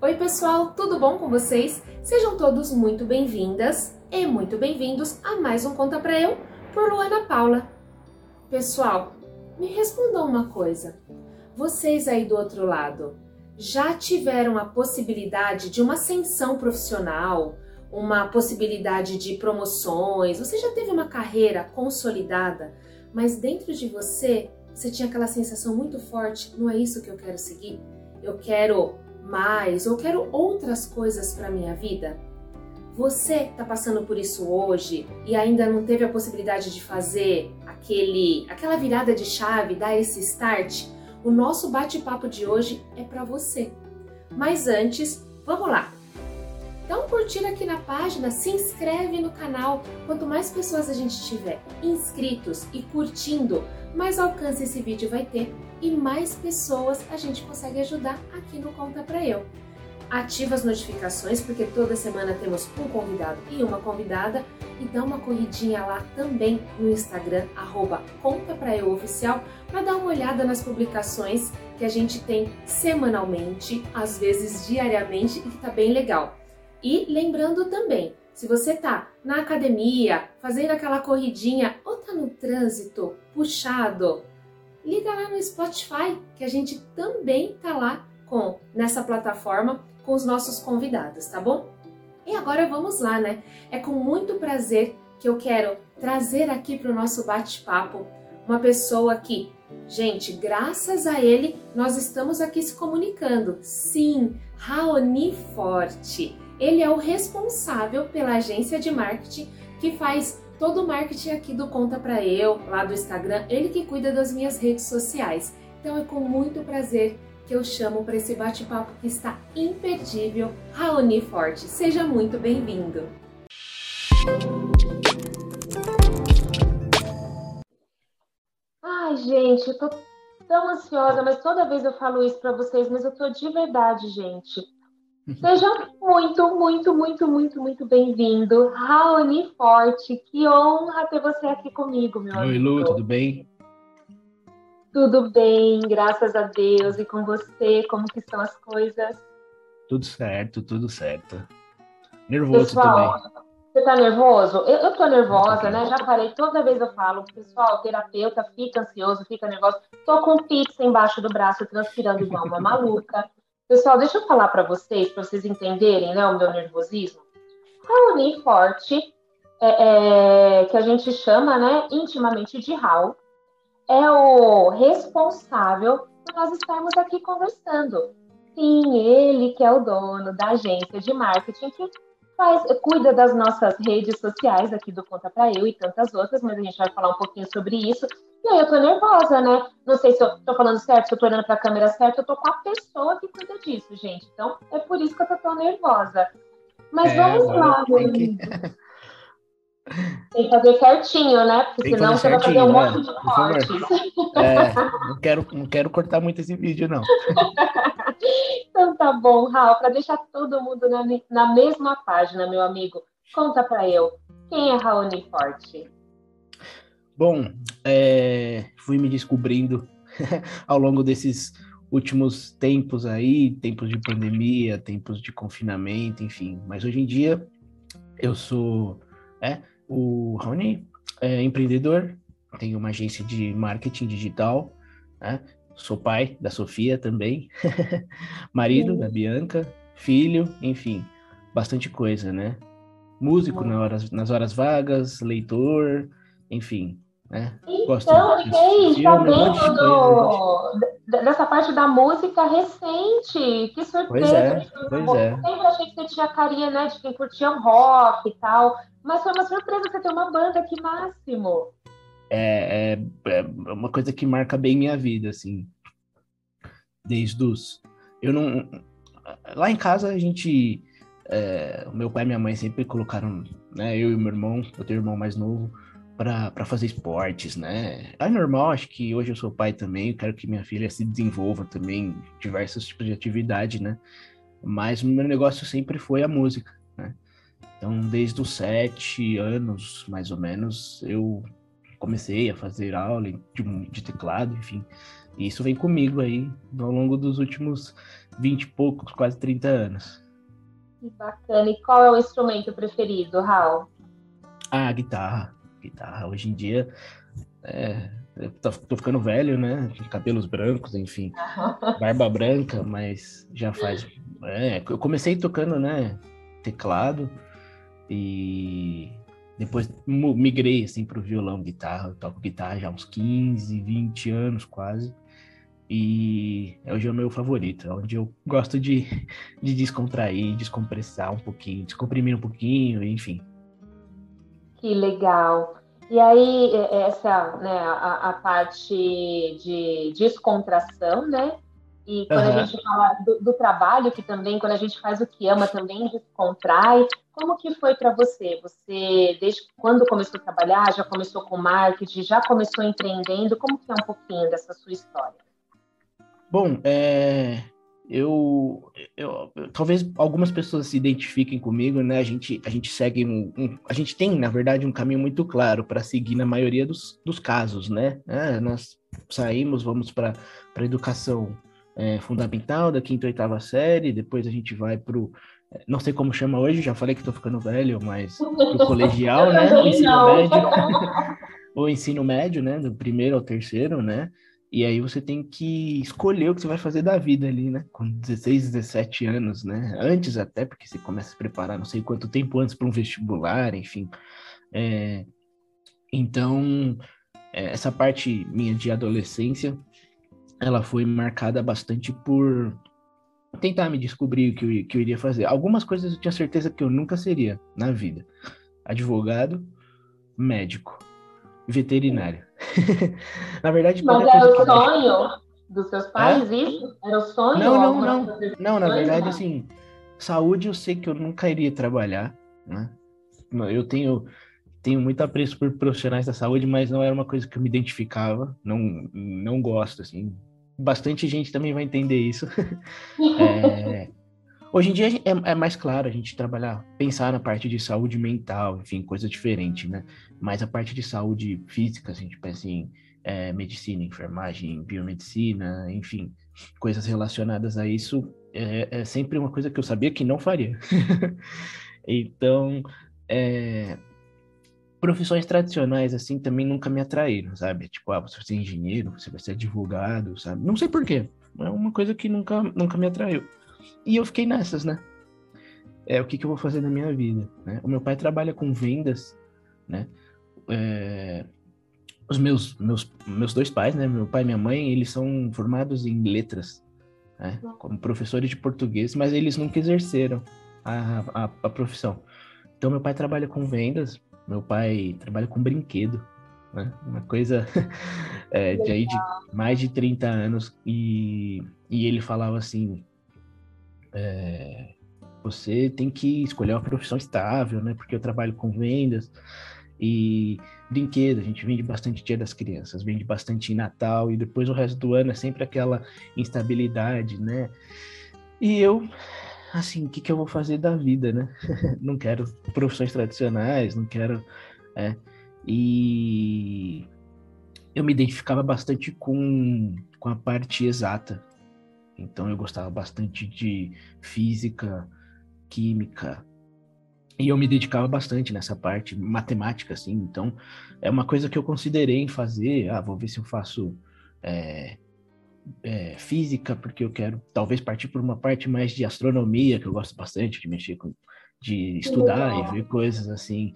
Oi, pessoal, tudo bom com vocês? Sejam todos muito bem-vindas e muito bem-vindos a mais um Conta Pra Eu por Luana Paula. Pessoal, me respondam uma coisa. Vocês aí do outro lado já tiveram a possibilidade de uma ascensão profissional, uma possibilidade de promoções? Você já teve uma carreira consolidada, mas dentro de você você tinha aquela sensação muito forte, não é isso que eu quero seguir? Eu quero mais, ou quero outras coisas para minha vida? Você está passando por isso hoje e ainda não teve a possibilidade de fazer aquele, aquela virada de chave, dar esse start? O nosso bate-papo de hoje é para você. Mas antes, vamos lá. Dá um curtir aqui na página, se inscreve no canal. Quanto mais pessoas a gente tiver inscritos e curtindo, mais alcance esse vídeo vai ter e mais pessoas a gente consegue ajudar aqui no Conta Pra Eu. Ativa as notificações, porque toda semana temos um convidado e uma convidada, e dá uma corridinha lá também no Instagram, arroba Conta Pra Eu Oficial, para dar uma olhada nas publicações que a gente tem semanalmente, às vezes diariamente, e que tá bem legal. E lembrando também, se você tá na academia, fazendo aquela corridinha ou tá no trânsito puxado, liga lá no Spotify, que a gente também tá lá com nessa plataforma com os nossos convidados, tá bom? E agora vamos lá, né? É com muito prazer que eu quero trazer aqui para o nosso bate-papo uma pessoa que, gente, graças a ele, nós estamos aqui se comunicando. Sim, Raoni Forte. Ele é o responsável pela agência de marketing que faz todo o marketing aqui do Conta Pra Eu, lá do Instagram, ele que cuida das minhas redes sociais. Então é com muito prazer que eu chamo para esse bate-papo que está imperdível, Raoni Forte. Seja muito bem-vindo! Ai, gente, eu tô tão ansiosa, mas toda vez eu falo isso para vocês, mas eu tô de verdade, gente. Seja muito, muito, muito, muito, muito bem-vindo, Raoni Forte. Que honra ter você aqui comigo, meu Oi, amigo. Lu, tudo bem? Tudo bem, graças a Deus. E com você, como que estão as coisas? Tudo certo, tudo certo. Nervoso Pessoal, também. você tá nervoso? Eu, eu tô nervosa, né? Já parei, toda vez eu falo, pessoal, terapeuta fica ansioso, fica nervoso. Tô com pizza embaixo do braço, transpirando igual uma maluca. Pessoal, deixa eu falar para vocês, para vocês entenderem né, o meu nervosismo. Raoni Forte, é, é, que a gente chama né, intimamente de Raul, é o responsável por nós estarmos aqui conversando. Sim, ele que é o dono da agência de marketing que faz, cuida das nossas redes sociais aqui do Conta Pra Eu e tantas outras, mas a gente vai falar um pouquinho sobre isso. E aí eu tô nervosa, né? Não sei se eu tô falando certo, se eu tô olhando pra câmera certa, eu tô com a pessoa que cuida disso, gente. Então é por isso que eu tô tão nervosa. Mas É, vamos lá, tem que- tem que fazer certinho, né? Porque senão você vai fazer um monte de né? Favor. cortes. É, não quero, não quero cortar muito esse vídeo, não. Então tá bom, Raul, para deixar todo mundo na, na mesma página, meu amigo, conta pra eu, quem é Raoni Forte? Bom, é, fui me descobrindo ao longo desses últimos tempos aí, tempos de pandemia, tempos de confinamento, enfim. Mas hoje em dia eu sou é, o Rony, é, empreendedor, tenho uma agência de marketing digital, né? Sou pai da Sofia também, marido Sim. da Bianca, filho, enfim, bastante coisa, né? Músico na horas- nas horas vagas, leitor, enfim, né? Gosto Então, de monte de do, d- dessa parte da música recente. Que surpresa! Pois é, pois boa. é. Sempre achei que você tinha carinha, né, de quem curtia um rock e tal. Mas foi uma surpresa você ter uma banda, que máximo! é, é, é uma coisa que marca bem minha vida, assim. Desde os. Eu não. Lá em casa a gente. é, meu pai e minha mãe sempre colocaram, né? Eu e meu irmão, eu tenho um irmão mais novo, para fazer esportes, né? É normal, acho que hoje eu sou pai também, quero que minha filha se desenvolva também em diversos tipos de atividade, né? Mas o meu negócio sempre foi a música, né? Então, desde os sete anos, mais ou menos, eu comecei a fazer aula de, de teclado, enfim. E isso vem comigo aí ao longo dos últimos 20 e poucos, quase 30 anos. Que bacana. E qual é o instrumento preferido, Raul? Ah, guitarra. Guitarra. Hoje em dia, é, tô, tô, ficando velho, né? Cabelos brancos, enfim. Barba branca, mas já faz. É, eu comecei tocando, né? Teclado. E depois migrei assim para o violão, guitarra. Eu toco guitarra já há uns 15, 20 anos quase. E hoje é o meu favorito, é onde eu gosto de, de descontrair, descompressar um pouquinho, descomprimir um pouquinho, enfim. Que legal. E aí, é, é, essa, né, a, a parte de descontração, né? E quando uhum. a gente fala do, do, trabalho, que também, quando a gente faz o que ama, também descontrai. Como que foi para você? Você, desde quando começou a trabalhar, já começou com marketing, já começou empreendendo? Como que é um pouquinho dessa sua história? Bom, é, eu, eu, talvez algumas pessoas se identifiquem comigo, né? A gente, a gente segue um, um a gente tem, na verdade, um caminho muito claro para seguir na maioria dos, dos casos, né? É, nós saímos, vamos para a educação é, fundamental da quinta e oitava série, depois a gente vai para o não sei como chama hoje, já falei que estou ficando velho, mas o colegial, né? O ensino médio. o ensino médio, né? Do primeiro ao terceiro, né? E aí você tem que escolher o que você vai fazer da vida ali, né? Com 16, 17 anos, né? Antes até, porque você começa a se preparar não sei quanto tempo antes para um vestibular, enfim. É... Então, é, essa parte minha de adolescência, ela foi marcada bastante por tentar me descobrir o que eu, que eu iria fazer. Algumas coisas eu tinha certeza que eu nunca seria na vida. Advogado, médico, veterinário. Na verdade, Mas era o sonho dos seus pais, é? isso? Era o sonho? Não, não, não. Não, na verdade, assim, saúde eu sei que eu nunca iria trabalhar, né? Eu tenho, tenho muito apreço por profissionais da saúde, mas não era uma coisa que eu me identificava, não, não gosto, assim. Bastante gente também vai entender isso. é, Hoje em dia é, é, mais claro a gente trabalhar, pensar na parte de saúde mental, enfim, coisa diferente, né? Mas a parte de saúde física, a gente pensa em é, medicina, enfermagem, biomedicina, enfim, coisas relacionadas a isso, é, é sempre uma coisa que eu sabia que não faria. então, é, profissões tradicionais, assim, também nunca me atraíram, sabe? Tipo, ah, você vai ser engenheiro, você vai ser advogado, sabe? Não sei porquê, é uma coisa que nunca, nunca me atraiu. E eu fiquei nessas, né? É o que, que eu vou fazer na minha vida. Né? O meu pai trabalha com vendas, né? É, os meus, meus, meus dois pais, né? Meu pai e minha mãe, eles são formados em letras, né? Como professores de português, mas eles nunca exerceram a, a, a profissão. Então, meu pai trabalha com vendas, meu pai trabalha com brinquedo, né? Uma coisa é, de aí de mais de 30 anos. E, e ele falava assim: é, você tem que escolher uma profissão estável, né? Porque eu trabalho com vendas e brinquedo, a gente vende bastante Dia das Crianças, vende bastante Natal e depois o resto do ano é sempre aquela instabilidade, né? E eu, assim, o que, que eu vou fazer da vida, né? não quero profissões tradicionais, não quero. É, e eu me identificava bastante com, com a parte exata, então eu gostava bastante de física, química, e eu me dedicava bastante nessa parte matemática, assim. Então é uma coisa que eu considerei em fazer. Ah, vou ver se eu faço é, é, física, porque eu quero talvez partir por uma parte mais de astronomia, que eu gosto bastante de mexer com, de estudar e ver coisas assim,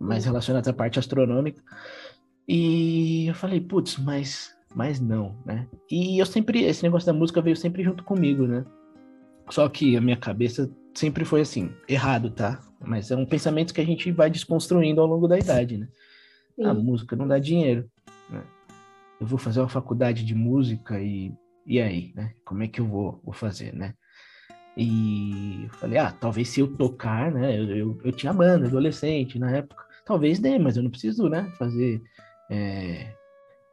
mais relacionadas à parte astronômica. E eu falei, putz, mas mas não, né? E eu sempre, esse negócio da música veio sempre junto comigo, né? Só que a minha cabeça sempre foi assim, errado, tá? Mas é um pensamento que a gente vai desconstruindo ao longo da idade, né? Sim. A música não dá dinheiro, né? Eu vou fazer uma faculdade de música e, e aí, né? Como é que eu vou, vou fazer, né? E eu falei, ah, talvez se eu tocar, né? Eu, eu, eu tinha banda, adolescente na época, talvez dê, mas eu não preciso, né? Fazer é,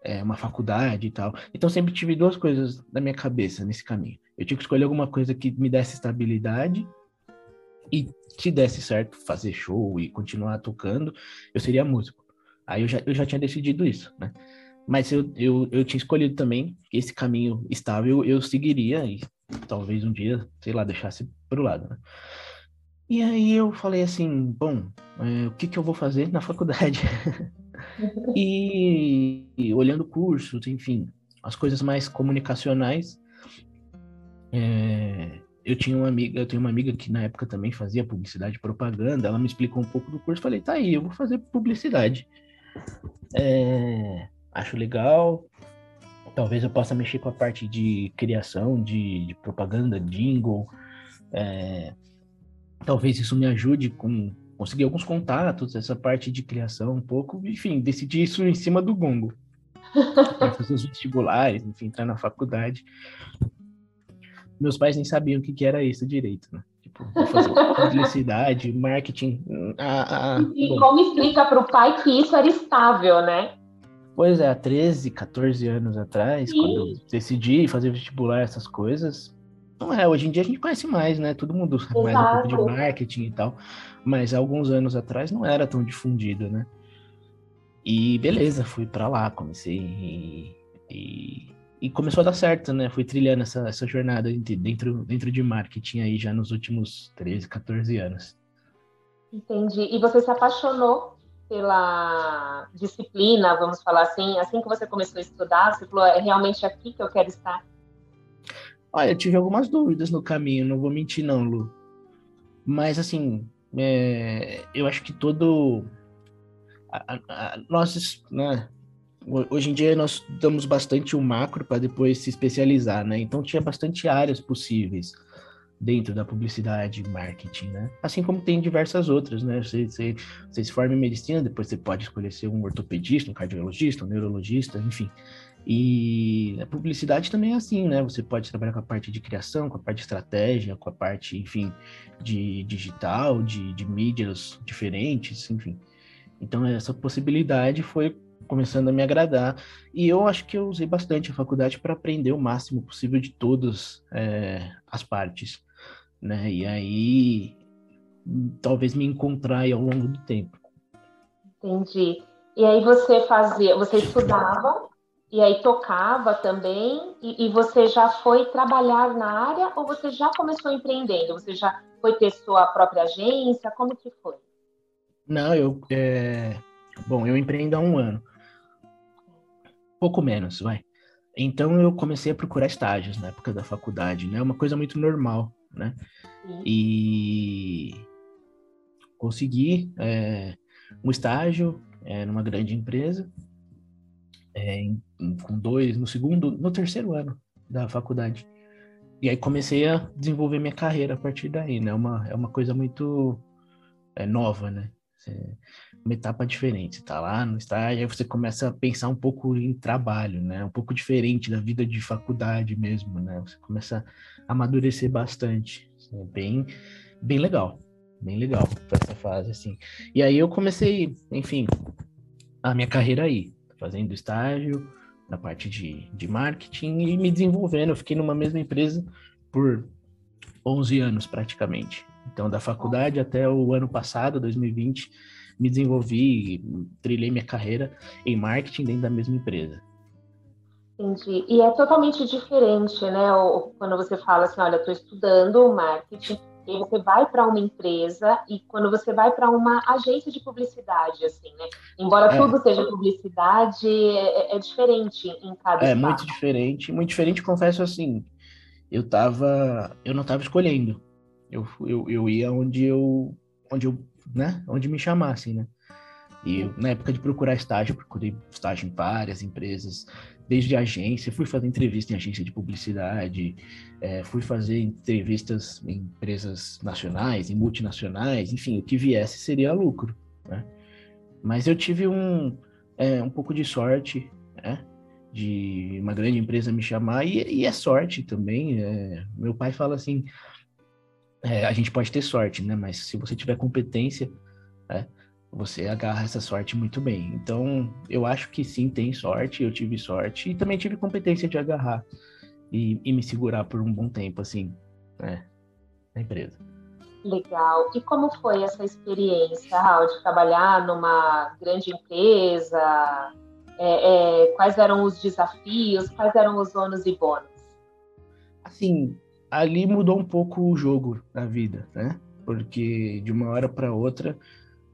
é, uma faculdade e tal. Então sempre tive duas coisas na minha cabeça nesse caminho. Eu tinha que escolher alguma coisa que me desse estabilidade e se desse certo fazer show e continuar tocando, eu seria músico. Aí eu já, eu já tinha decidido isso, né? mas eu, eu, eu tinha escolhido também esse caminho estável, eu seguiria e talvez um dia, sei lá, deixasse para o lado, né? E aí eu falei assim, bom, é, o que, que eu vou fazer na faculdade? e, e, olhando cursos, enfim, as coisas mais comunicacionais, é, eu tinha uma amiga, eu tenho uma amiga que na época também fazia publicidade e propaganda, ela me explicou um pouco do curso, falei, tá aí, eu vou fazer publicidade. É, acho legal, talvez eu possa mexer com a parte de criação de, de propaganda, jingle, é, talvez isso me ajude com conseguir alguns contatos, essa parte de criação um pouco, enfim, decidi isso em cima do gongo. fazer os vestibulares, enfim, entrar na faculdade. Meus pais nem sabiam o que, que era isso direito, né? Tipo, fazer publicidade, marketing. Ah, e bom. como explica para o pai que isso era estável, né? Pois é, há 13, 14 anos atrás, Sim. quando eu decidi fazer vestibular, essas coisas, não é, hoje em dia a gente conhece mais, né? Todo mundo Exato. mais um pouco de marketing e tal. Mas há alguns anos atrás não era tão difundido, né? E beleza, fui para lá, comecei e, e, e, começou a dar certo, né? Fui trilhando essa, essa jornada dentro, dentro de marketing aí já nos últimos 13, 14 anos. Entendi. E você se apaixonou pela disciplina, vamos falar assim, assim que você começou a estudar, você falou, é realmente aqui que eu quero estar? Olha, eu tive algumas dúvidas no caminho, não vou mentir não, Lu. Mas, assim, é, eu acho que todo... A, a, nós, né, hoje em dia nós damos bastante o macro para depois se especializar, né? Então tinha bastante áreas possíveis dentro da publicidade marketing, né? Assim como tem diversas outras, né? Você, você, você se forma em medicina, depois você pode escolher ser um ortopedista, um cardiologista, um neurologista, enfim. E a publicidade também é assim, né? Você pode trabalhar com a parte de criação, com a parte de estratégia, com a parte, enfim, de digital, de, de mídias diferentes, enfim. Então, essa possibilidade foi começando a me agradar. E eu acho que eu usei bastante a faculdade para aprender o máximo possível de todas é, as partes, né? E aí, talvez me encontrar ao longo do tempo. Entendi. E aí você fazia, você estudava e aí tocava também, e, e, você já foi trabalhar na área ou você já começou empreendendo? Você já foi ter sua própria agência? Como que foi? Não, eu. É... Bom, eu empreendo há um ano. Pouco menos, vai. Então eu comecei a procurar estágios na época da faculdade, né? Uma coisa muito normal, né? Sim. E consegui é, um estágio é, numa grande empresa é, em, com dois, no segundo, no terceiro ano da faculdade. E aí comecei a desenvolver minha carreira a partir daí, né? Uma, é uma coisa muito é, nova, né? uma etapa diferente. Tá lá no estágio, aí você começa a pensar um pouco em trabalho, né? Um pouco diferente da vida de faculdade mesmo, né? Você começa a amadurecer bastante. É bem, bem legal. Bem legal essa fase, assim. E aí eu comecei, enfim, a minha carreira aí fazendo estágio na parte de, de marketing e me desenvolvendo. Eu fiquei numa mesma empresa por 11 anos praticamente. Então, da faculdade até o ano passado, 2020, me desenvolvi, trilhei minha carreira em marketing dentro da mesma empresa. Entendi. E é totalmente diferente, né? Quando você fala assim, olha, estou estudando marketing, e você vai para uma empresa e quando você vai para uma agência de publicidade, assim, né? Embora é. tudo seja publicidade, é, é, é diferente em cada É muito diferente, muito diferente, confesso assim. Eu tava, eu não estava escolhendo. Eu, eu, eu ia onde eu, onde eu, né? Onde me chamassem, né? E eu, na época de procurar estágio, procurei estágio em várias empresas, desde agência, fui fazer entrevista em agência de publicidade, é, fui fazer entrevistas em empresas nacionais, em multinacionais, enfim, o que viesse seria lucro, né? Mas eu tive um, é, um pouco de sorte, né? De uma grande empresa me chamar, e, e é sorte também. É, meu pai fala assim: é, a gente pode ter sorte, né? Mas se você tiver competência, é, você agarra essa sorte muito bem. Então, eu acho que sim, tem sorte, eu tive sorte e também tive competência de agarrar e, e me segurar por um bom tempo, assim, né, na empresa. Legal. E como foi essa experiência, Raul, de trabalhar numa grande empresa? É, é, quais eram os desafios? Quais eram os ônus e bônus? Assim, ali mudou um pouco o jogo da vida, né? Porque de uma hora para outra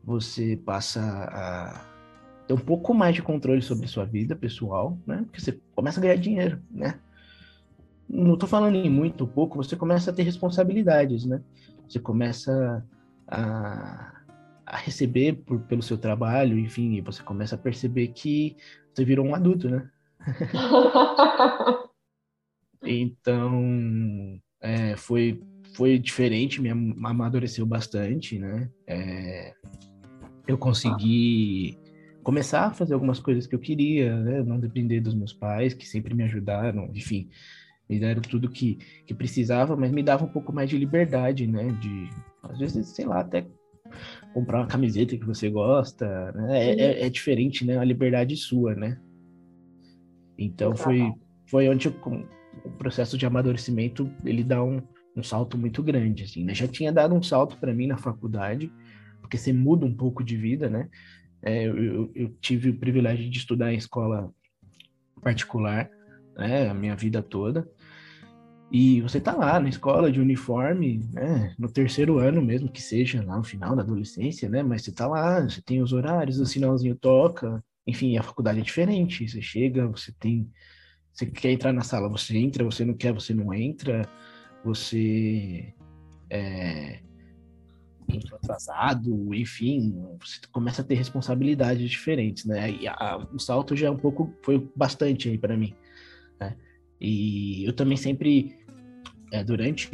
você passa a ter um pouco mais de controle sobre sua vida pessoal, né? Porque você começa a ganhar dinheiro, né? Não estou falando em muito ou pouco, você começa a ter responsabilidades, né? Você começa a, a receber por, pelo seu trabalho, enfim, e você começa a perceber que você virou um adulto, né? então, é, foi, foi diferente, me amadureceu bastante, né? É, eu consegui começar a fazer algumas coisas que eu queria, né? Não depender dos meus pais, que sempre me ajudaram, enfim, me deram tudo que, que precisava, mas me dava um pouco mais de liberdade, né? De, às vezes, sei lá, até comprar uma camiseta que você gosta, né? É, é, é diferente, né? A liberdade sua, né? Então, foi, foi onde eu, o processo de amadurecimento, ele dá um, um salto muito grande, assim, né? Já tinha dado um salto para mim na faculdade, porque você muda um pouco de vida, né? É, eu, eu, tive o privilégio de estudar em escola particular, né, a minha vida toda. E você tá lá na escola de uniforme, né, no terceiro ano mesmo, que seja lá no final da adolescência, né, mas você tá lá, você tem os horários, o sinalzinho toca, enfim, a faculdade é diferente, você chega, você tem, você quer entrar na sala, você entra, você não quer, você não entra, você é, atrasado, enfim, você começa a ter responsabilidades diferentes, né? E a, o salto já é um pouco, foi bastante aí para mim, né? E eu também sempre, é, durante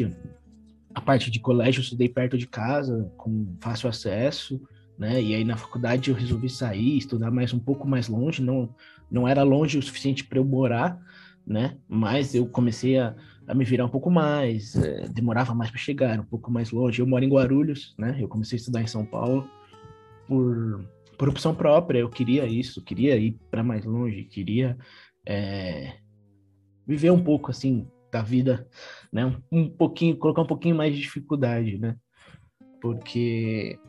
a parte de colégio, eu estudei perto de casa, com fácil acesso, né? E aí na faculdade eu resolvi sair, estudar mais um pouco mais longe, não, não era longe o suficiente para eu morar, né? Mas eu comecei a a me virar um pouco mais, é, demorava mais para chegar, um pouco mais longe. Eu moro em Guarulhos, né? Eu comecei a estudar em São Paulo por, por opção própria. Eu queria isso, queria ir para mais longe, queria é, viver um pouco assim da vida, né? Um, um, pouquinho, colocar um pouquinho mais de dificuldade, né? Porque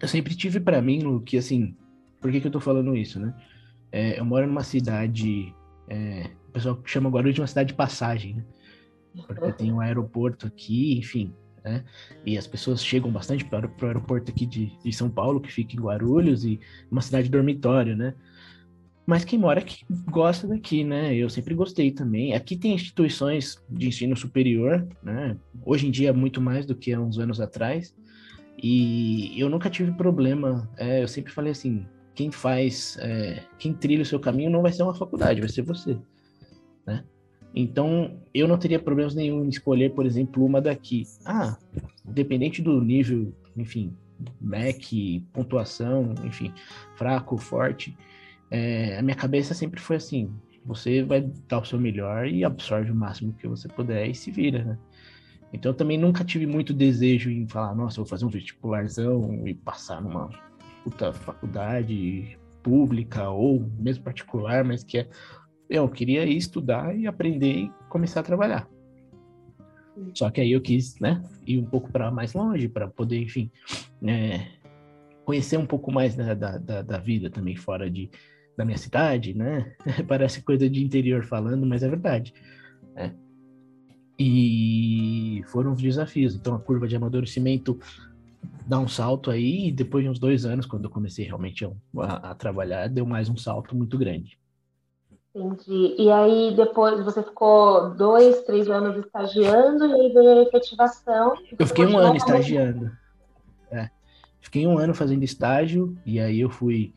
eu sempre tive para mim, que assim, por que, que eu tô falando isso, né? É, eu moro numa cidade, é, o pessoal chama Guarulhos de uma cidade de passagem, né? Porque tem um aeroporto aqui, enfim, né? E as pessoas chegam bastante para o aeroporto aqui de, de, São Paulo, que fica em Guarulhos, e uma cidade dormitório, né? Mas quem mora aqui gosta daqui, né? Eu sempre gostei também. Aqui tem instituições de ensino superior, né? Hoje em dia, muito mais do que há uns anos atrás. E eu nunca tive problema. É, eu sempre falei assim: quem faz, é, quem trilha o seu caminho não vai ser uma faculdade, vai ser você, né? Então, eu não teria problemas nenhum em escolher, por exemplo, uma daqui. Ah, independente do nível, enfim, MEC, pontuação, enfim, fraco, forte, é, a minha cabeça sempre foi assim: você vai dar o seu melhor e absorve o máximo que você puder e se vira, né? Então, eu também nunca tive muito desejo em falar, nossa, vou fazer um vestibularzão e passar numa puta faculdade pública ou mesmo particular, mas que é eu queria ir estudar e aprender e começar a trabalhar. Só que aí eu quis, né, ir um pouco para mais longe, para poder, enfim, é, conhecer um pouco mais da, da, da, vida também fora de, da minha cidade, né? Parece coisa de interior falando, mas é verdade. Né? E foram os desafios. Então a curva de amadurecimento dá um salto aí, e depois de uns dois anos, quando eu comecei realmente a, a trabalhar, deu mais um salto muito grande. Entendi. E aí depois você ficou dois, três anos estagiando e aí veio a efetivação. Eu fiquei um ano estagiando. É. Fiquei um ano fazendo estágio e aí eu fui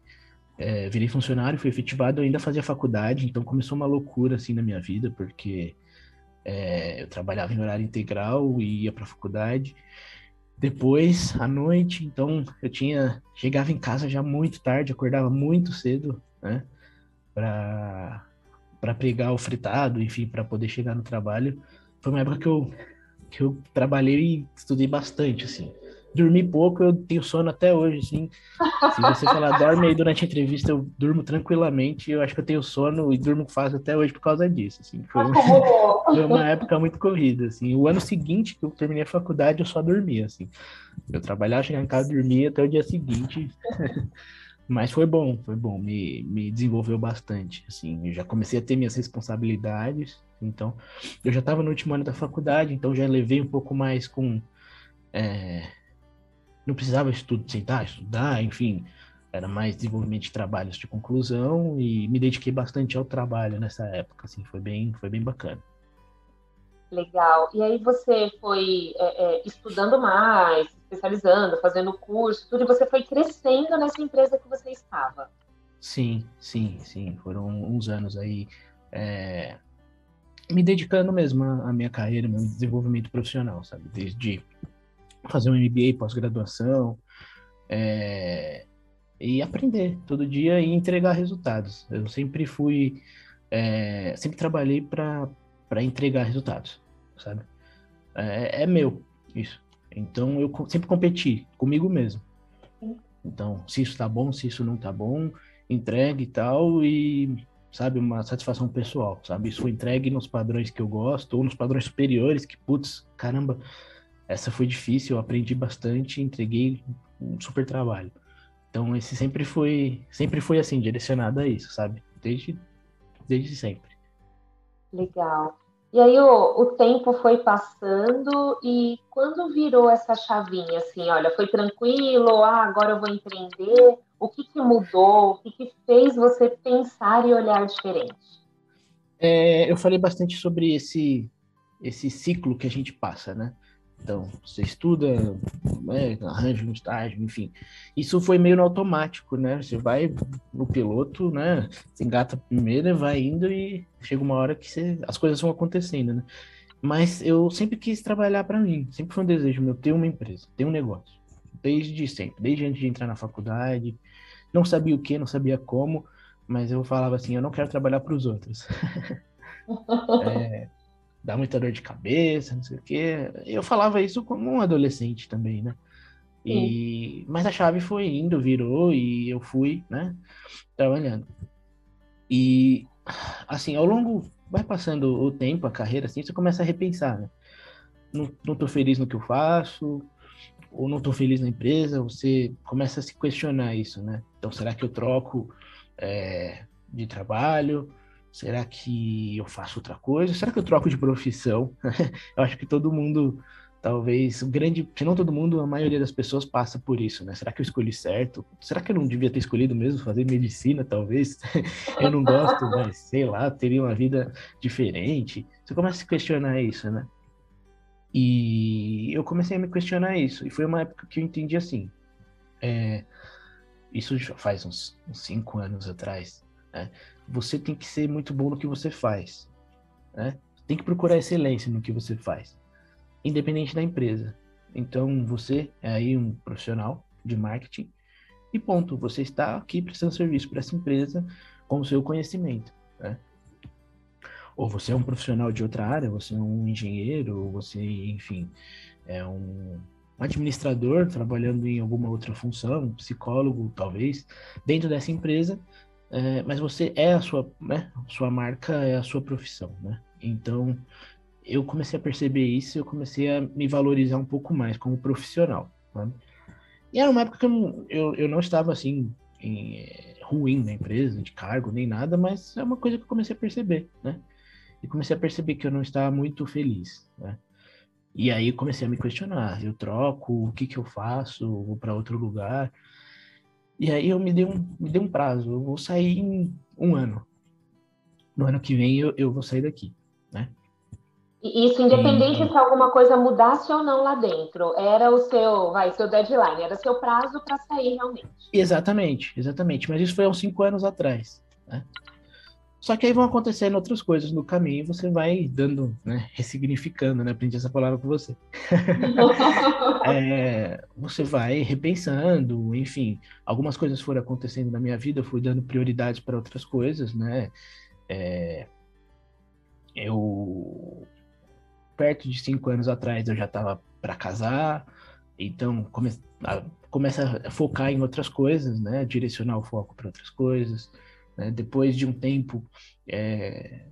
é, virei funcionário, fui efetivado, eu ainda fazia faculdade, então começou uma loucura assim na minha vida, porque é, eu trabalhava em horário integral e ia para faculdade. Depois, à noite, então eu tinha chegava em casa já muito tarde, acordava muito cedo, né? Para para pegar o fritado, enfim, para poder chegar no trabalho. Foi uma época que eu, que eu trabalhei e estudei bastante, assim. Dormi pouco, eu tenho sono até hoje, assim. Se você falar, dorme aí durante a entrevista, eu durmo tranquilamente. Eu acho que eu tenho sono e durmo fácil até hoje por causa disso, assim. Foi, foi uma época muito corrida, assim. O ano seguinte que eu terminei a faculdade, eu só dormia, assim. Eu trabalhava, chegava em casa, dormia até o dia seguinte. Mas foi bom, foi bom, me, me desenvolveu bastante, assim, eu já comecei a ter minhas responsabilidades, então, eu já estava no último ano da faculdade, então já levei um pouco mais com, é, não precisava estudo, sentar, estudar, enfim, era mais desenvolvimento de trabalhos de conclusão e me dediquei bastante ao trabalho nessa época, assim, foi bem, foi bem bacana. Legal. E aí você foi é, é, estudando mais, especializando, fazendo curso, tudo, e você foi crescendo nessa empresa que você estava. Sim, sim, sim. Foram uns anos aí é, me dedicando mesmo à minha carreira, meu desenvolvimento profissional, sabe? Desde fazer um MBA, pós-graduação, é, e aprender todo dia e entregar resultados. Eu sempre fui, é, sempre trabalhei para entregar resultados, sabe? É, é, meu isso. Então eu sempre competi comigo mesmo. Então, se isso tá bom, se isso não tá bom, entregue e tal, e sabe, uma satisfação pessoal, sabe? Isso foi entregue nos padrões que eu gosto, ou nos padrões superiores, que, putz, caramba, essa foi difícil, eu aprendi bastante, entreguei um super trabalho. Então, esse sempre foi, sempre foi assim, direcionado a isso, sabe? Desde, desde sempre. Legal. E aí o, o tempo foi passando e quando virou essa chavinha, assim, olha, foi tranquilo, ah, agora eu vou empreender, o que, que mudou? O que, que fez você pensar e olhar diferente? É, eu falei bastante sobre esse, esse ciclo que a gente passa, né? Então, você estuda, né, arranja um estágio, enfim. Isso foi meio no automático, né? Você vai no piloto, né? Você engata a primeira, vai indo e chega uma hora que você, as coisas vão acontecendo, né? Mas eu sempre quis trabalhar para mim, sempre foi um desejo meu ter uma empresa, ter um negócio. Desde sempre, desde antes de entrar na faculdade, não sabia o que, não sabia como, mas eu falava assim, eu não quero trabalhar para os outros. é, dá muita dor de cabeça, não sei o quê. Eu falava isso como um adolescente também, né? E, mas a chave foi indo, virou e eu fui, né, trabalhando. E assim, ao longo vai passando o tempo, a carreira, assim, você começa a repensar, né? Não, não tô feliz no que eu faço, ou não estou feliz na empresa, você começa a se questionar isso, né? Então, será que eu troco é, de trabalho? Será que eu faço outra coisa? Será que eu troco de profissão? eu acho que todo mundo, talvez, grande, se não todo mundo, a maioria das pessoas passa por isso, né? Será que eu escolhi certo? Será que eu não devia ter escolhido mesmo fazer medicina, talvez? eu não gosto, mas sei lá, teria uma vida diferente. Você começa a se questionar isso, né? E eu comecei a me questionar isso. E foi uma época que eu entendi assim. É, isso já faz uns, uns, cinco anos atrás. Né? Você tem que ser muito bom no que você faz. Né? Tem que procurar excelência no que você faz, independente da empresa. Então você é aí um profissional de marketing e ponto. Você está aqui prestando serviço para essa empresa com o seu conhecimento. Né? ou você é um profissional de outra área, você é um engenheiro, ou você, enfim, é um administrador trabalhando em alguma outra função, psicólogo, talvez, dentro dessa empresa, é, mas você é a sua, né, sua marca é a sua profissão, né? Então, eu comecei a perceber isso, eu comecei a me valorizar um pouco mais como profissional? E era uma época que eu, eu, eu não estava, assim, em, é, ruim na empresa, de cargo, nem nada, mas é uma coisa que eu comecei a perceber, né? e comecei a perceber que eu não estava muito feliz, né? E aí comecei a me questionar, eu troco, o que que eu faço, vou para outro lugar. E aí eu me dei um, me dei um prazo, eu vou sair em um ano. No ano que vem eu, eu vou sair daqui, né? Isso independente e... se alguma coisa mudasse ou não lá dentro, era o seu, vai, seu deadline, era seu prazo para sair realmente. Exatamente, exatamente. Mas isso foi há uns cinco anos atrás, né? Só que aí vão acontecendo outras coisas no caminho e você vai dando, né, ressignificando, né? Aprendi essa palavra com você. é, você vai repensando, enfim, algumas coisas foram acontecendo na minha vida, eu fui dando prioridades para outras coisas, né? É, eu, perto de cinco anos atrás, eu já estava para casar, então come, a, começa a focar em outras coisas, né? Direcionar o foco para outras coisas. Né? Depois de um tempo, é,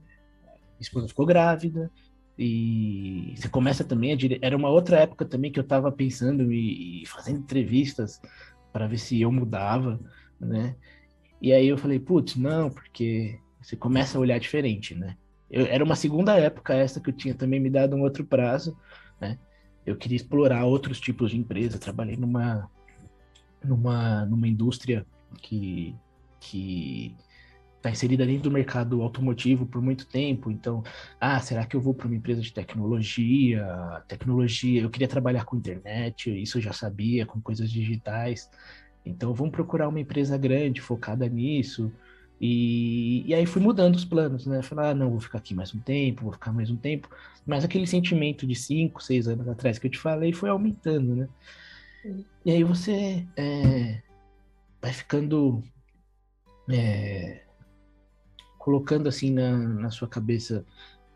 a esposa ficou grávida e você começa também a dire... era uma outra época também que eu estava pensando e, fazendo entrevistas para ver se eu mudava, né? E aí eu falei, putz, não, porque você começa a olhar diferente, né? Eu, era uma segunda época essa que eu tinha também me dado um outro prazo, né? Eu queria explorar outros tipos de empresa. Trabalhei numa, numa, numa indústria que, que está inserida dentro do mercado automotivo por muito tempo. Então, ah, será que eu vou para uma empresa de tecnologia? Tecnologia, eu queria trabalhar com internet, isso eu já sabia, com coisas digitais. Então, vamos procurar uma empresa grande, focada nisso. E, e aí fui mudando os planos, né? Falar, ah, não, vou ficar aqui mais um tempo, vou ficar mais um tempo. Mas aquele sentimento de cinco, seis anos atrás que eu te falei foi aumentando, né? E aí você é, vai ficando é, colocando assim na, na sua cabeça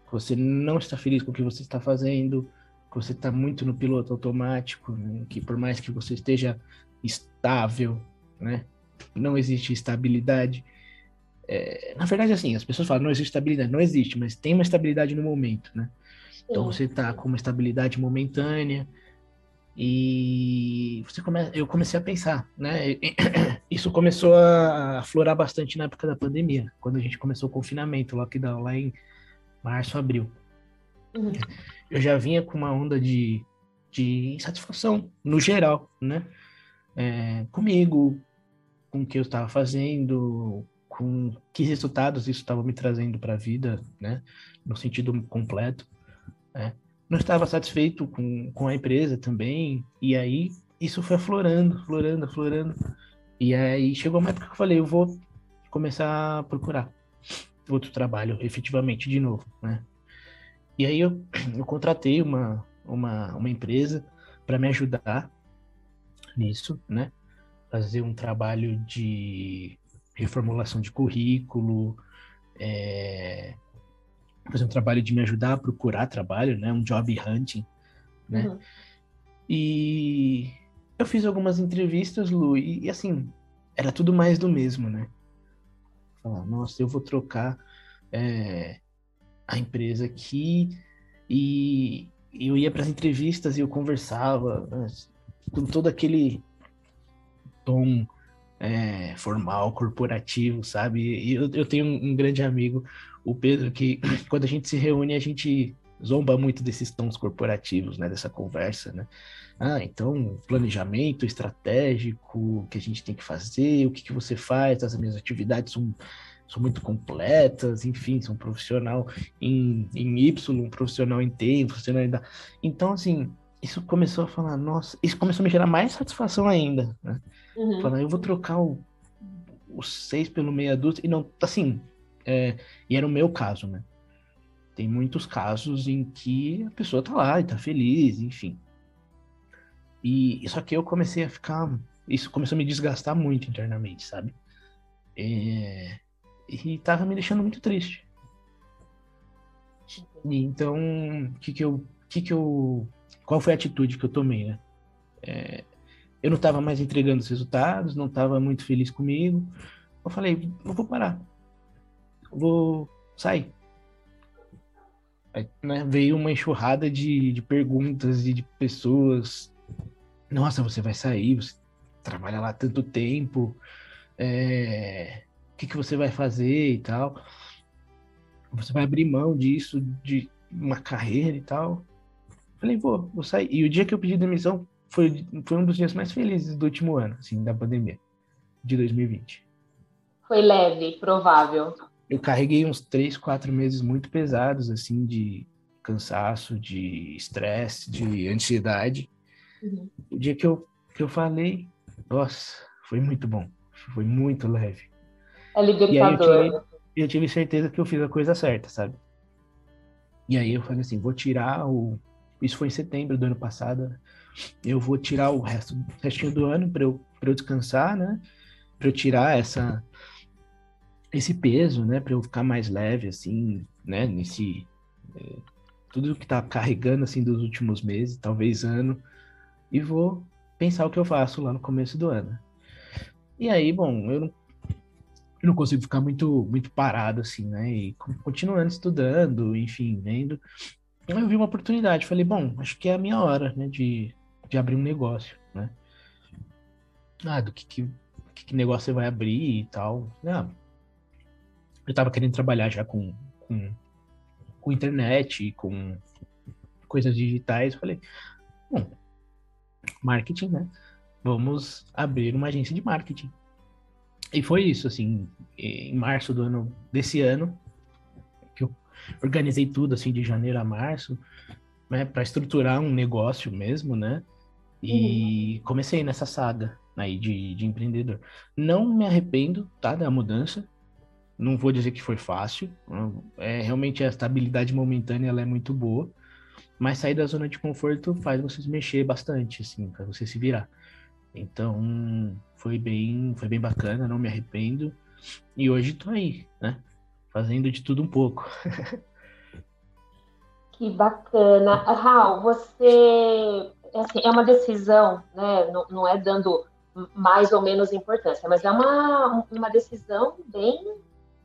que você não está feliz com o que você está fazendo, que você está muito no piloto automático, né? que por mais que você esteja estável, né? Não existe estabilidade. É, na verdade, assim, as pessoas falam, não existe estabilidade. Não existe, mas tem uma estabilidade no momento, né? Então você está com uma estabilidade momentânea e você come... eu comecei a pensar, né? Isso começou a aflorar bastante na época da pandemia, quando a gente começou o confinamento, lockdown, lá em março, abril. Uhum. Eu já vinha com uma onda de, de insatisfação, no geral, né? É, comigo, com o que eu estava fazendo, com que resultados isso estava me trazendo para a vida, né? No sentido completo, né? Não estava satisfeito com, com a empresa também, e aí isso foi aflorando, aflorando, aflorando. E aí chegou uma época que eu falei, eu vou começar a procurar outro trabalho, efetivamente, de novo, né? E aí eu, eu contratei uma, uma, uma empresa para me ajudar nisso, né? Fazer um trabalho de reformulação de currículo, é, fazer um trabalho de me ajudar a procurar trabalho, né? Um job hunting, né? Uhum. E eu fiz algumas entrevistas, Lu, e, e, assim, era tudo mais do mesmo, né? Falar, nossa, eu vou trocar é, a empresa aqui e eu ia para as entrevistas e eu conversava né, com todo aquele tom é, formal, corporativo, sabe? E eu, eu tenho um, um, grande amigo, o Pedro, que quando a gente se reúne, a gente zomba muito desses tons corporativos, né? Dessa conversa, né? Ah, então, planejamento estratégico que a gente tem que fazer, o que, que você faz, as minhas atividades são, são muito completas, enfim, são profissional em, em Y, um profissional em T, um profissional em... Então, assim, isso começou a falar, nossa, isso começou a me gerar mais satisfação ainda, né? Uhum. Falar, eu vou trocar o, o seis pelo meia dúzia. E não, assim, é, e era o meu caso, né? Tem muitos casos em que a pessoa tá lá e tá feliz, enfim. E só que eu comecei a ficar. Isso começou a me desgastar muito internamente, sabe? É, e tava me deixando muito triste. E então, o que que eu. Que que eu qual foi a atitude que eu tomei, né? É, eu não estava mais entregando os resultados, não estava muito feliz comigo. Eu falei, eu vou parar. Vou sair. Aí, né, veio uma enxurrada de, de perguntas e de pessoas. Nossa, você vai sair, você trabalha lá tanto tempo. É, o que, que você vai fazer e tal? Você vai abrir mão disso, de uma carreira e tal? Falei, vou, vou sair. E o dia que eu pedi demissão foi, foi um dos dias mais felizes do último ano, assim, da pandemia, de 2020. Foi leve, provável. Eu carreguei uns três, quatro meses muito pesados, assim, de cansaço, de estresse, de ansiedade. Uhum. O dia que eu, que eu falei, nossa, foi muito bom. Foi muito leve. É libertador. Eu tive, eu tive certeza que eu fiz a coisa certa, sabe? E aí eu falei assim, vou tirar o... Isso foi em setembro do ano passado, né? eu vou tirar o resto o restinho do ano para eu, eu descansar, né? Para eu tirar essa esse peso, né? Para eu ficar mais leve, assim, né? Nesse é, tudo que tá carregando assim dos últimos meses, talvez ano, e vou pensar o que eu faço lá no começo do ano. E aí, bom, eu não, eu não consigo ficar muito muito parado assim, né? E continuando estudando, enfim, vendo. Eu vi uma oportunidade, falei, bom, acho que é a minha hora, né? De de abrir um negócio, né? Ah, do que, que que, negócio você vai abrir e tal. Não. Eu tava querendo trabalhar já com, com, com internet, com coisas digitais. Falei, bom, marketing, né? Vamos abrir uma agência de marketing. E foi isso, assim, em março do ano desse ano, que eu organizei tudo, assim, de janeiro a março, né, para estruturar um negócio mesmo, né? E uhum. comecei nessa saga aí de, de empreendedor. Não me arrependo, tá, da mudança. Não vou dizer que foi fácil. É realmente a estabilidade momentânea ela é muito boa, mas sair da zona de conforto faz você se mexer bastante, assim, para você se virar. Então, foi bem, foi bem bacana, não me arrependo. E hoje tô aí, né? Fazendo de tudo um pouco. que bacana. Raul, você assim, é uma decisão, né? Não, não, é dando mais ou menos importância, mas é uma, uma decisão bem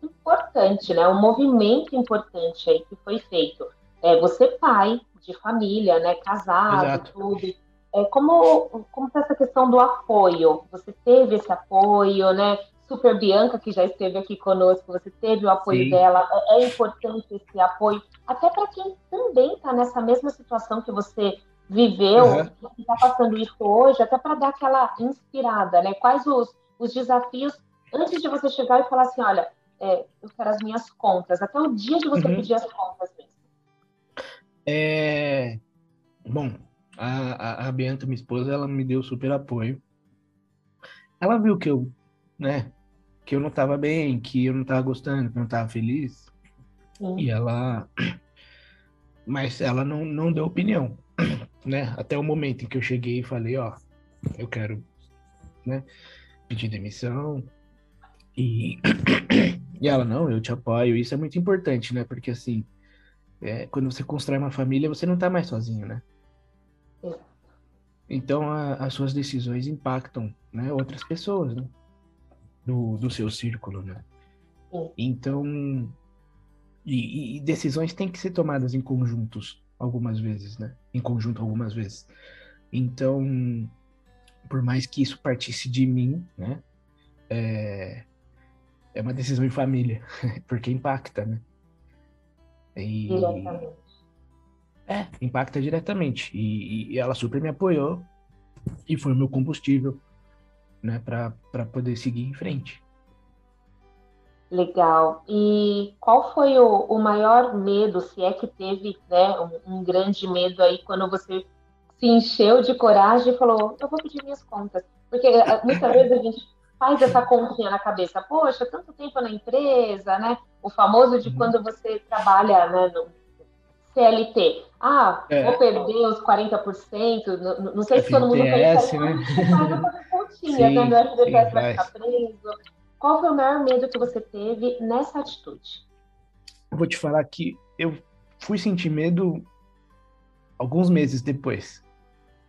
importante, né? Um movimento importante aí que foi feito. É, você pai de família, né? Casado, Exato. tudo é, como, como tá essa questão do apoio? Você teve esse apoio, né? Super Bianca, que já esteve aqui conosco, você teve o apoio Sim. dela. É, é, importante esse apoio, até para quem também está nessa mesma situação que você viveu, uhum. que está passando isso hoje, até para dar aquela inspirada, né? Quais os, os desafios antes de você chegar e falar assim, olha, é, eu quero as minhas contas, até o dia de você uhum. pedir as contas mesmo. É... Bom, a, a, a Bianca, minha esposa, ela me deu super apoio. Ela viu que eu, né, que eu não estava bem, que eu não estava gostando, que eu não estava feliz. Sim. E ela. Mas ela não, não deu opinião, né? Até o momento em que eu cheguei e falei: Ó, eu quero, né, pedir demissão. E, e ela: Não, eu te apoio. Isso é muito importante, né? Porque assim, é, quando você constrói uma família, você não está mais sozinho, né? Então, a, as suas decisões impactam né, outras pessoas né, do, do seu círculo, né? Então, e, e, decisões têm que ser tomadas em conjuntos algumas vezes, né? Em conjunto algumas vezes. Então, por mais que isso partisse de mim, né? É, é uma decisão em família, porque impacta, né? E, é, impacta diretamente. E, e, ela super me apoiou e foi o meu combustível, né, para poder seguir em frente. Legal. E qual foi o, o maior medo, se é que teve, né, um, um, grande medo aí quando você se encheu de coragem e falou, eu vou pedir minhas contas? Porque eh, muitas vezes a gente faz essa continha na cabeça, poxa, tanto tempo na empresa, né? O famoso de uhum. quando você trabalha né, no, CLT. Ah, é. vou perder os 40%, não, não sei se todo mundo pensa, né? mas continha, né? Meu FGTS vai ficar preso. Qual foi o maior medo que você teve nessa atitude? Vou te falar que eu fui sentir medo alguns meses depois,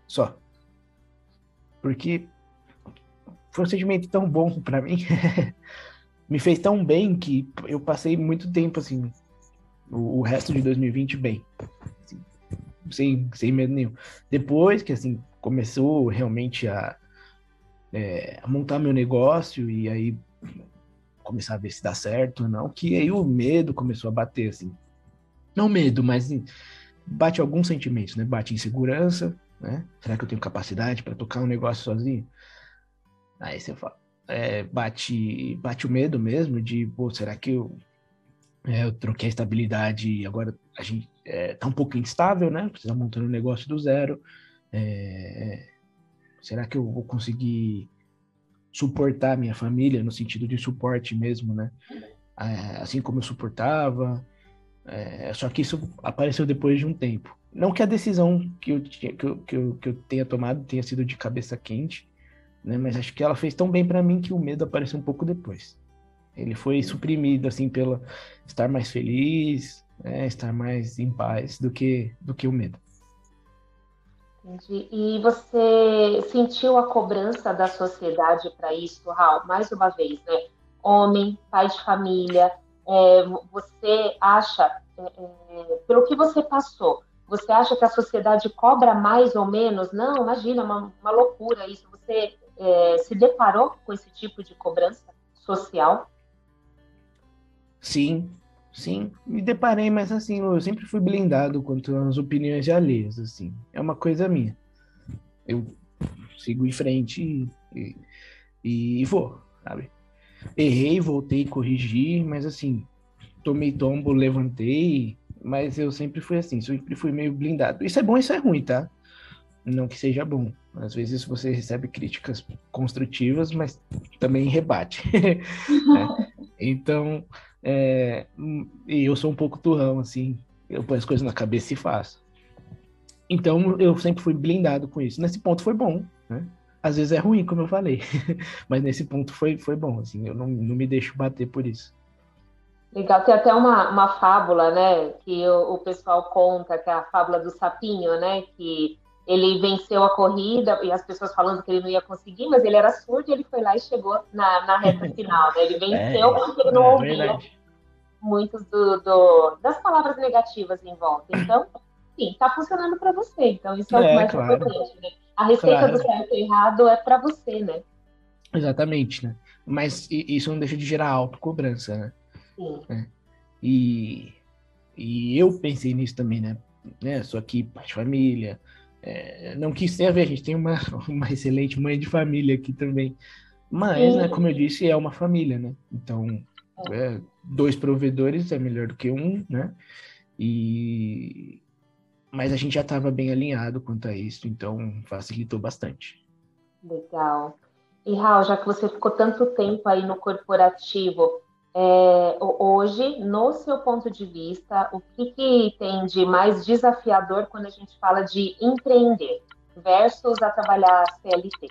só. Porque foi um sentimento tão bom para mim, me fez tão bem que eu passei muito tempo assim o, o resto de 2020 bem. Assim, sem, sem medo nenhum. Depois que assim começou realmente a, é, a montar meu negócio e aí começar a ver se dá certo ou não, que aí o medo começou a bater, assim. Não medo, mas assim, bate alguns sentimentos, né? Bate insegurança, né? Será que eu tenho capacidade para tocar um negócio sozinho? Aí você fala, é, bate, bate o medo mesmo de, pô, será que eu é, eu troquei a estabilidade e agora a gente é, tá um pouco instável, né? Precisa montando um negócio do zero. É, será que eu vou conseguir suportar minha família no sentido de suporte mesmo, né? É, assim como eu suportava. É, só que isso apareceu depois de um tempo. Não que a decisão que eu, que eu, que eu, que eu tenha tomado tenha sido de cabeça quente, né? Mas acho que ela fez tão bem para mim que o medo apareceu um pouco depois. Ele foi suprimido assim pelo estar mais feliz, né, estar mais em paz do que do que o medo. Entendi. E você sentiu a cobrança da sociedade para isso, Raul? Mais uma vez, né? Homem, pai de família, é, você acha, é, é, pelo que você passou, você acha que a sociedade cobra mais ou menos? Não, imagina, uma, uma loucura isso. Você é, se deparou com esse tipo de cobrança social? Sim, sim, me deparei, mas assim, eu sempre fui blindado quanto às opiniões alheias, assim, é uma coisa minha. Eu sigo em frente e, e, e vou, sabe? Errei, voltei, corrigi, mas assim, tomei tombo, levantei, mas eu sempre fui assim, sempre fui meio blindado. Isso é bom, isso é ruim, tá? Não que seja bom. Às vezes você recebe críticas construtivas, mas também rebate. é. Então, é, eu sou um pouco turrão, assim, eu ponho as coisas na cabeça e faço. Então, eu sempre fui blindado com isso. Nesse ponto foi bom, né? Às vezes é ruim, como eu falei, mas nesse ponto foi, foi bom, assim, eu não, não me deixo bater por isso. Legal, tem até uma, uma fábula, né, que o, o pessoal conta, que é a fábula do sapinho, né, que ele venceu a corrida e as pessoas falando que ele não ia conseguir, mas ele era surdo e ele foi lá e chegou na, na reta final. Né? Ele venceu é, porque ele não é ouvia muitas das palavras negativas em volta. Então, sim, está funcionando para você. Então, isso é, é o mais claro. importante. Né? A receita claro. do certo e errado é para você, né? Exatamente, né? Mas isso não deixa de gerar autocobrança, né? Sim. É. E, e eu pensei nisso também, né? né? Sou aqui, pai de família, é, não quis ter a ver, a gente tem uma, uma excelente mãe de família aqui também. Mas, né, como eu disse, é uma família, né? Então, é, dois provedores é melhor do que um, né? E... Mas a gente já estava bem alinhado quanto a isso, então facilitou bastante. Legal. E Raul, já que você ficou tanto tempo aí no corporativo, é, hoje, no seu ponto de vista, o que, que, tem de mais desafiador quando a gente fala de empreender versus a trabalhar CLT?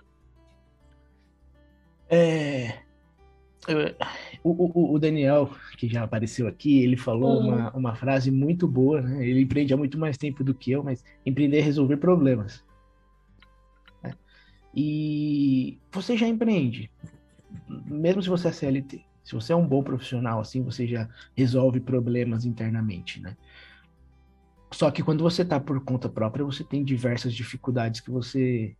É, o, o, Daniel, que já apareceu aqui, ele falou uma, uma frase muito boa, né? Ele empreende há muito mais tempo do que eu, mas empreender é resolver problemas. Né? E você já empreende, mesmo se você é CLT. Se você é um bom profissional, assim, você já resolve problemas internamente, né? Só que quando você está por conta própria, você tem diversas dificuldades que você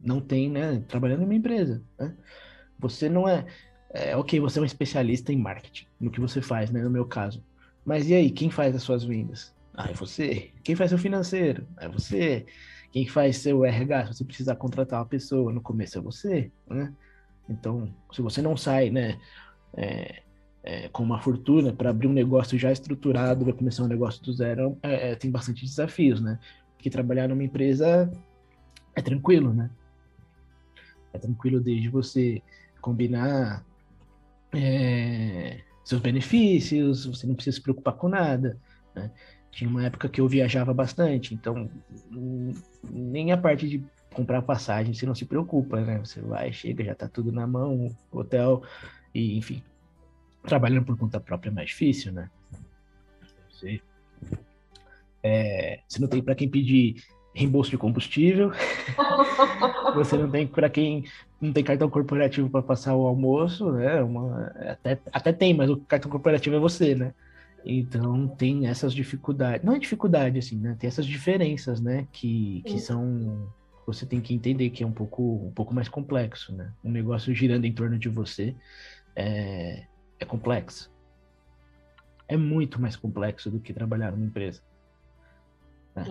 não tem, né? Trabalhando em uma empresa, né? Você não é, é ok, você é um especialista em marketing, no que você faz, né? No meu caso. Mas e aí, quem faz as suas vendas? Ah, é você. Quem faz seu financeiro? É você. Quem faz seu RH? Se você precisar contratar uma pessoa, no começo é você, né? Então, se você não sai, né? É, é, com uma fortuna para abrir um negócio já estruturado, vai começar um negócio do zero, é, é, tem bastante desafios, né? Porque trabalhar numa empresa é tranquilo, né? É tranquilo desde você combinar é, seus benefícios, você não precisa se preocupar com nada, né? Tinha uma época que eu viajava bastante, então nem a parte de comprar passagem você não se preocupa, né? Você vai, chega, já tá tudo na mão, hotel, e, enfim, trabalhando por conta própria é mais difícil, né? Você, é, você não tem para quem pedir reembolso de combustível, você não tem para quem não tem cartão corporativo para passar o almoço, né? Uma, até, até tem, mas o cartão corporativo é você, né? Então tem essas dificuldades, não é dificuldade assim, né? Tem essas diferenças, né? Que, que são você tem que entender que é um pouco um pouco mais complexo, né? Um negócio girando em torno de você é, é complexo. É muito mais complexo do que trabalhar numa empresa. Né?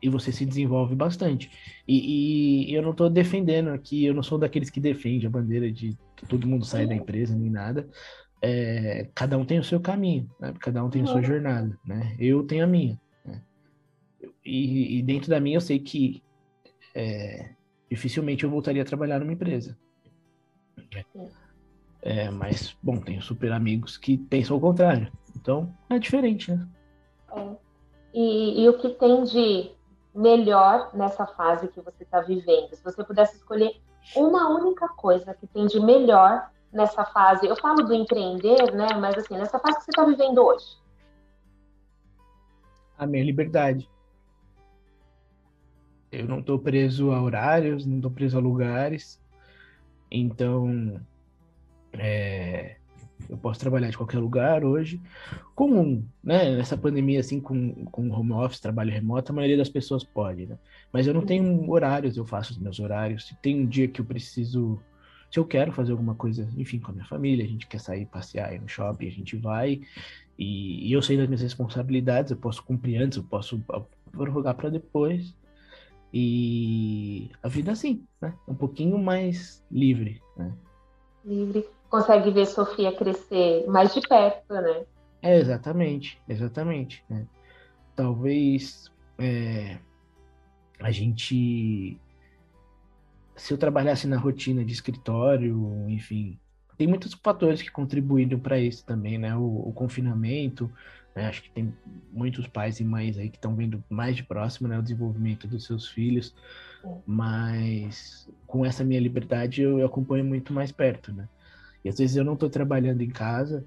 E você se desenvolve bastante. E, e eu não estou defendendo aqui, eu não sou daqueles que defende a bandeira de que todo mundo sai da empresa nem nada. É, cada um tem o seu caminho, né? cada um tem a sua jornada. Né? Eu tenho a minha. Né? E, e, dentro da minha eu sei que é, dificilmente eu voltaria a trabalhar numa empresa. É, mas, bom, tenho super amigos que pensam o contrário. Então, é diferente, né? É. E, e, o que tem de melhor nessa fase que você está vivendo? Se você pudesse escolher uma única coisa que tem de melhor nessa fase, eu falo do empreender, né? Mas assim, nessa fase que você está vivendo hoje. A minha liberdade. Eu não estou preso a horários, não estou preso a lugares. Então, é, Eu posso trabalhar de qualquer lugar hoje. Com, né, nessa pandemia, assim, com, com home office, trabalho remoto, a maioria das pessoas pode, né? Mas eu não tenho horários, eu faço os meus horários. Se tem um dia que eu preciso se eu quero fazer alguma coisa, enfim, com a minha família, a gente quer sair passear ir no shopping, a gente vai. E, e, eu sei das minhas responsabilidades, eu posso cumprir antes, eu posso prorrogar para depois. E a vida é assim, né? Um pouquinho mais livre, né? Livre. Consegue ver Sofia crescer mais de perto, né? É, exatamente, exatamente. Né? Talvez é, a gente se eu trabalhasse na rotina de escritório, enfim, tem muitos fatores que contribuíram para isso também, né? O, o confinamento, né? acho que tem muitos pais e mães aí que estão vendo mais de próximo, né, o desenvolvimento dos seus filhos, mas com essa minha liberdade eu, eu acompanho muito mais perto, né? E às vezes eu não estou trabalhando em casa,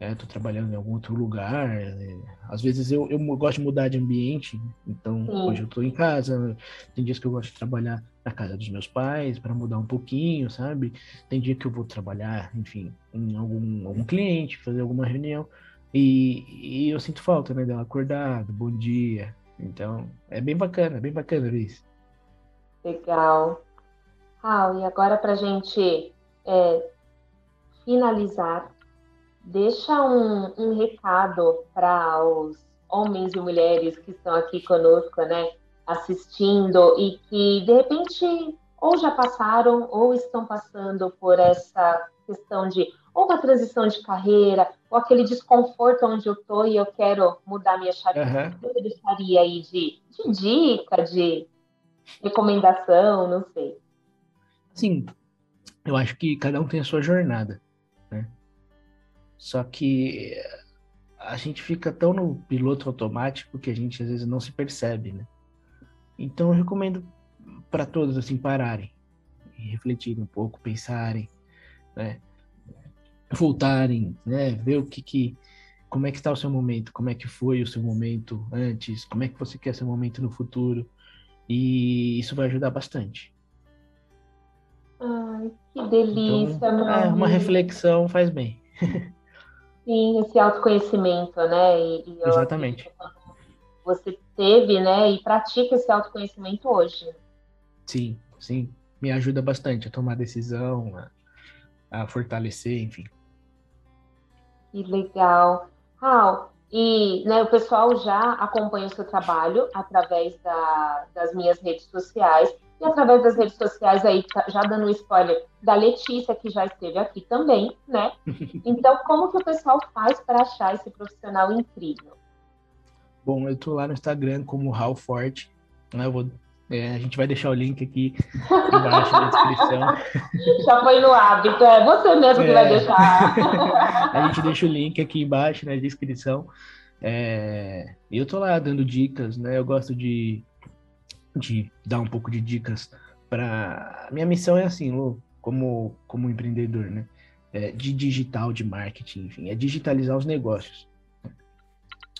estou é, trabalhando em algum outro lugar. É, às vezes eu, eu gosto de mudar de ambiente, então hoje eu estou em casa. Tem dias que eu gosto de trabalhar na casa dos meus pais para mudar um pouquinho, sabe? Tem dia que eu vou trabalhar, enfim, em algum, algum cliente, fazer alguma reunião. E, e eu sinto falta, né, dela acordado, bom dia. Então, é bem bacana, bem bacana ver isso. Legal. Raul, e agora para a gente é, finalizar, deixa um, um recado para os homens e mulheres que estão aqui conosco, né, assistindo e que de repente ou já passaram ou estão passando por essa questão de ou uma transição de carreira, ou aquele desconforto onde eu estou e eu quero mudar minha chave. Uhum. O que você deixaria aí de, de dica, de recomendação, não sei. Sim, eu acho que cada um tem a sua jornada. Só que a gente fica tão no piloto automático que a gente às vezes não se percebe, né? Então eu recomendo para todos assim pararem e refletirem um pouco, pensarem, né? Voltarem, né? Ver o que que como é que está o seu momento, como é que foi o seu momento antes, como é que você quer seu momento no futuro. E isso vai ajudar bastante. Ai, que delícia, então, é, uma reflexão faz bem. Sim, esse autoconhecimento, né? E, e Exatamente. Você teve, né? E pratica esse autoconhecimento hoje. Sim, sim. Me ajuda bastante a tomar decisão, a, a fortalecer, enfim. Que legal. Raul, e né, o pessoal já acompanha o seu trabalho através da, das minhas redes sociais e através das redes sociais aí, tá, já dando um spoiler, da Letícia, que já esteve aqui também, né? Então, como que o pessoal faz para achar esse profissional incrível? Bom, eu tô lá no Instagram como Raul Forte, né? Eu vou, é, a gente vai deixar o link aqui embaixo na descrição. Já foi no hábito, é você mesmo é, que vai deixar. a gente deixa o link aqui embaixo na descrição. É, eu tô lá dando dicas, né? Eu gosto de de dar um pouco de dicas para minha missão é assim, Lu, como como empreendedor, né? É, de digital, de marketing, enfim, é digitalizar os negócios.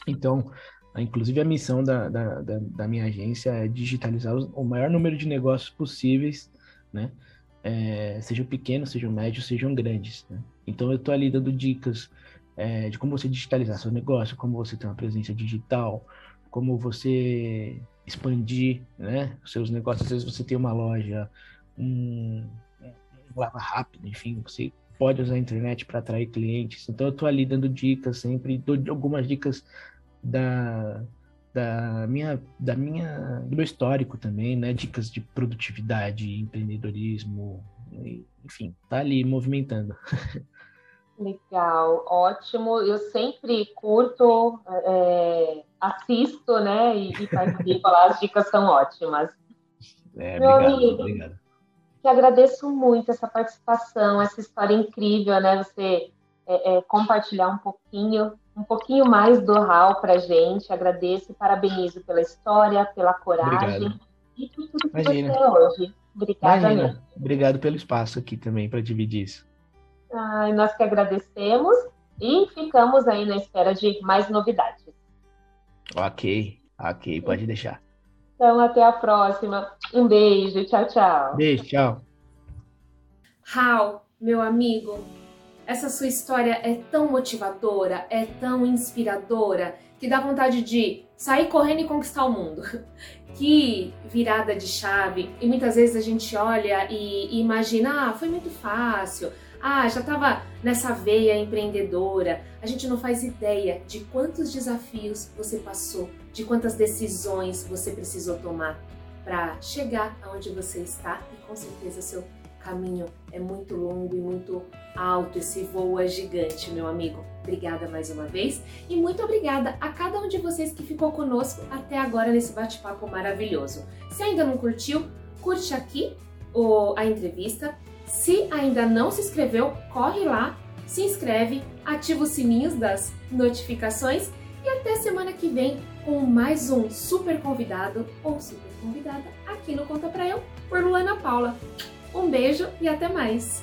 Então, inclusive a missão da, da, da, da minha agência é digitalizar os, o maior número de negócios possíveis, né? É, sejam pequenos, sejam médios, sejam grandes. Né? Então, eu estou ali dando dicas é, de como você digitalizar seu negócio, como você ter uma presença digital, como você expandir né, os seus negócios. Às vezes você tem uma loja, um, um lava rápido, enfim, você pode usar a internet para atrair clientes. Então eu estou ali dando dicas sempre, dou algumas dicas da, da minha, da minha, do meu histórico também, né? Dicas de produtividade, empreendedorismo, enfim, tá ali movimentando. Legal, ótimo. Eu sempre curto, é, assisto, né? E, e participo lá, as dicas são ótimas. É, Meu obrigado, amigo, obrigado. Te agradeço muito essa participação, essa história incrível, né? Você é, é, compartilhar um pouquinho, um pouquinho mais do RAL para gente. Agradeço e parabenizo pela história, pela coragem obrigado. e por tudo que Imagina. você é hoje. Obrigada mesmo. Obrigado pelo espaço aqui também para dividir isso. Ai, nós que agradecemos e ficamos aí na espera de mais novidades. Ok, ok, pode deixar. Então, até a próxima. Um beijo, tchau, tchau. Beijo, tchau. Raul, meu amigo, essa sua história é tão motivadora, é tão inspiradora, que dá vontade de sair correndo e conquistar o mundo. Que virada de chave! E muitas vezes a gente olha e, e imagina, ah, foi muito fácil, ah, já estava nessa veia empreendedora. A gente não faz ideia de quantos desafios você passou, de quantas decisões você precisou tomar para chegar aonde você está e com certeza seu caminho é muito longo e muito alto, esse voo é gigante, meu amigo. Obrigada mais uma vez e muito obrigada a cada um de vocês que ficou conosco até agora nesse bate-papo maravilhoso. Se ainda não curtiu, curte aqui a entrevista. Se ainda não se inscreveu, corre lá, se inscreve, ativa os sininhos das notificações e até semana que vem com mais um super convidado ou super convidada aqui no Conta Pra Eu por Luana Paula. Um beijo e até mais!